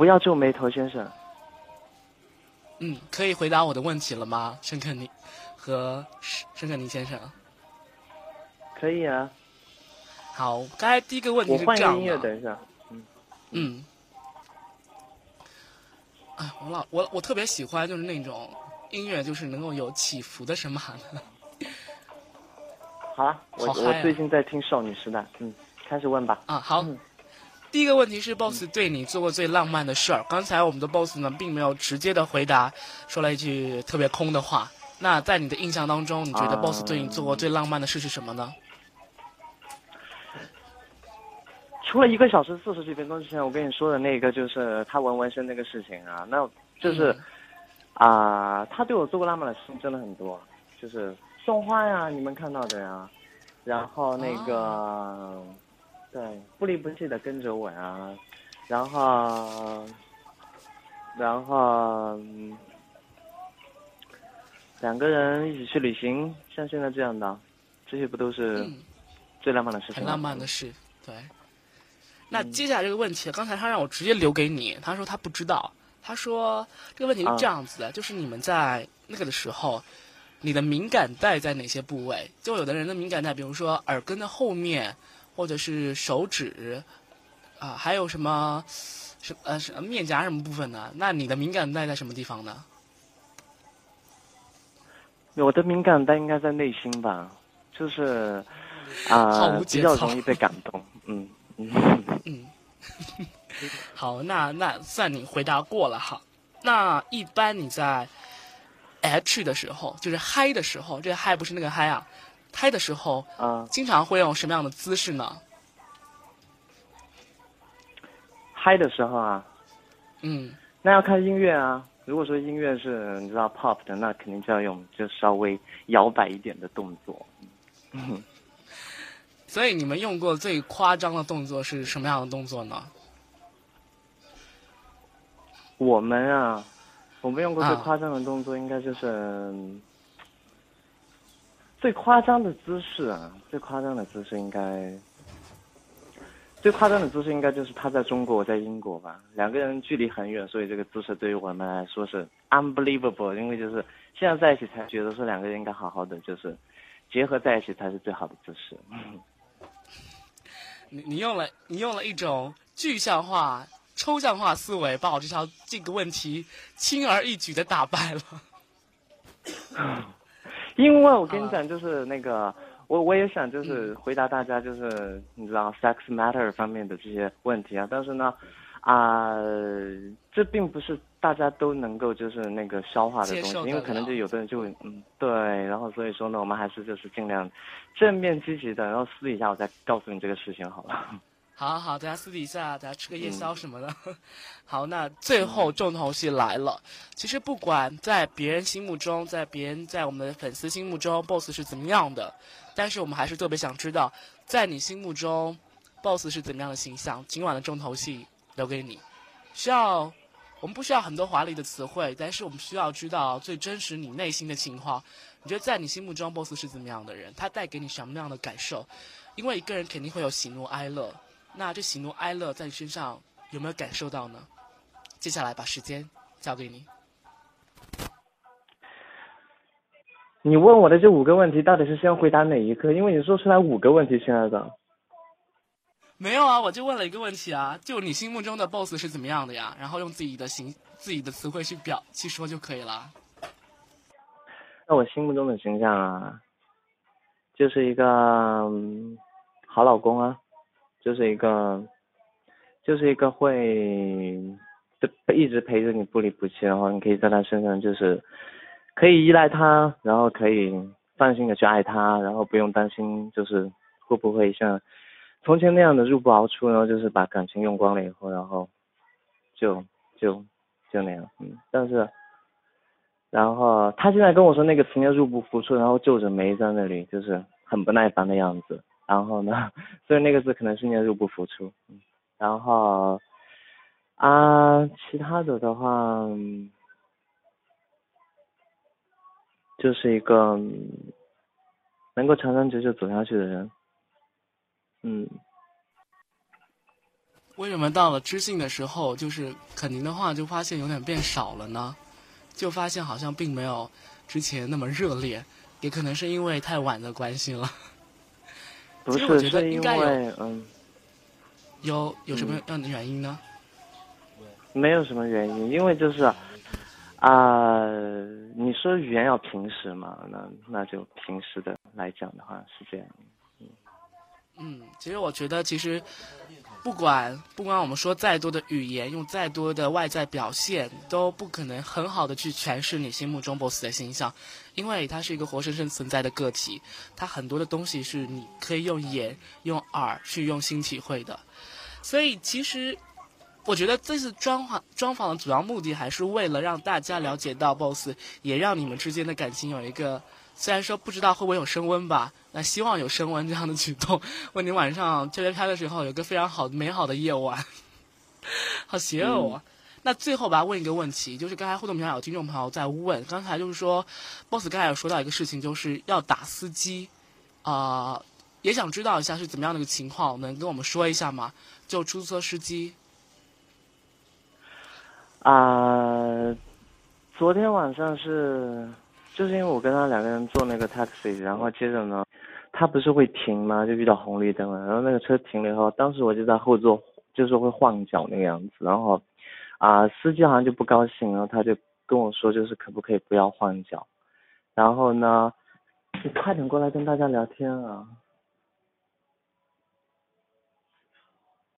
不要皱眉头，先生。嗯，可以回答我的问题了吗，申肯尼和申肯尼先生？可以啊。好，刚才第一个问题是这样的。我换音乐，等一下。嗯。嗯。哎，我老我我特别喜欢就是那种音乐，就是能够有起伏的什么的。好了，我我最近在听少女时代，嗯，开始问吧。啊，好。第一个问题是，boss 对你做过最浪漫的事儿。刚才我们的 boss 呢，并没有直接的回答，说了一句特别空的话。那在你的印象当中，你觉得 boss 对你做过最浪漫的事是什么呢？除了一个小时四十几分钟之前我跟你说的那个，就是他纹纹身那个事情啊，那就是啊，他对我做过浪漫的事情真的很多，就是送花呀，你们看到的呀，然后那个。对，不离不弃的跟着我啊，然后，然后，两个人一起去旅行，像现在这样的，这些不都是最浪漫的事情很浪漫的事，对。那接下来这个问题，刚才他让我直接留给你，他说他不知道，他说这个问题是这样子的，就是你们在那个的时候，你的敏感带在哪些部位？就有的人的敏感带，比如说耳根的后面。或者是手指，啊，还有什么，什呃什么面颊什么部分呢？那你的敏感带在什么地方呢？我的敏感带应该在内心吧，就是 啊，比较容易被感动。嗯嗯 嗯。好，那那算你回答过了哈。那一般你在 H 的时候，就是嗨的时候，这个嗨不是那个嗨啊。嗨的时候，啊，经常会用什么样的姿势呢？嗨的时候啊，嗯，那要看音乐啊。如果说音乐是你知道 pop 的，那肯定就要用就稍微摇摆一点的动作。嗯，所以你们用过最夸张的动作是什么样的动作呢？我们啊，我们用过最夸张的动作应该就是。最夸张的姿势啊，最夸张的姿势应该，最夸张的姿势应该就是他在中国，我在英国吧。两个人距离很远，所以这个姿势对于我们来说是 unbelievable。因为就是现在在一起才觉得说两个人应该好好的，就是结合在一起才是最好的姿势。你你用了你用了一种具象化、抽象化思维，把我这条这个问题轻而易举的打败了。因为我跟你讲，就是那个，我我也想就是回答大家，就是你知道 sex matter 方面的这些问题啊，但是呢，啊，这并不是大家都能够就是那个消化的东西，因为可能就有的人就嗯对，然后所以说呢，我们还是就是尽量正面积极的，然后私底下我再告诉你这个事情好了。好好，大家私底下大家吃个夜宵什么的。好，那最后重头戏来了。其实不管在别人心目中，在别人在我们的粉丝心目中，BOSS 是怎么样的，但是我们还是特别想知道，在你心目中，BOSS 是怎么样的形象。今晚的重头戏留给你。需要我们不需要很多华丽的词汇，但是我们需要知道最真实你内心的情况。你觉得在你心目中，BOSS 是怎么样的人？他带给你什么样的感受？因为一个人肯定会有喜怒哀乐。那这喜怒哀乐在你身上有没有感受到呢？接下来把时间交给你。你问我的这五个问题，到底是先回答哪一个？因为你说出来五个问题，亲爱的。没有啊，我就问了一个问题啊，就你心目中的 boss 是怎么样的呀？然后用自己的形、自己的词汇去表去说就可以了。那我心目中的形象啊，就是一个好老公啊。就是一个，就是一个会，一直陪着你不离不弃，然后你可以在他身上就是可以依赖他，然后可以放心的去爱他，然后不用担心就是会不会像从前那样的入不敷出，然后就是把感情用光了以后，然后就就就那样，嗯，但是然后他现在跟我说那个词叫入不敷出，然后皱着眉在那里就是很不耐烦的样子。然后呢，所以那个字可能是念入不敷出。然后啊，其他的的话，就是一个能够长长久久走下去的人。嗯，为什么到了知性的时候，就是肯定的话就发现有点变少了呢？就发现好像并没有之前那么热烈，也可能是因为太晚的关系了。不是，我觉得是因应该有为嗯，有有什么样的原因呢？没有什么原因，因为就是啊、你说语言要平时嘛，那那就平时的来讲的话是这样。嗯，其实我觉得，其实不管不管我们说再多的语言，用再多的外在表现，都不可能很好的去诠释你心目中 BOSS 的形象，因为他是一个活生生存在的个体，他很多的东西是你可以用眼、用耳去用心体会的，所以其实。我觉得这次专访专访的主要目的还是为了让大家了解到 BOSS，也让你们之间的感情有一个，虽然说不知道会不会有升温吧，那希望有升温这样的举动，为你晚上这边拍的时候有个非常好美好的夜晚。好邪恶啊！那最后吧，问一个问题，就是刚才互动平台有听众朋友在问，刚才就是说，boss 刚才有说到一个事情，就是要打司机，啊、也想知道一下是怎么样的一个情况，能跟我们说一下吗？就出租车司机，啊、昨天晚上是，就是因为我跟他两个人坐那个 taxi，然后接着呢，他不是会停吗？就遇到红绿灯了，然后那个车停了以后，当时我就在后座，就是会晃脚那个样子，然后啊、司机好像就不高兴，然后他就跟我说，就是可不可以不要晃脚，然后呢，你快点过来跟大家聊天啊。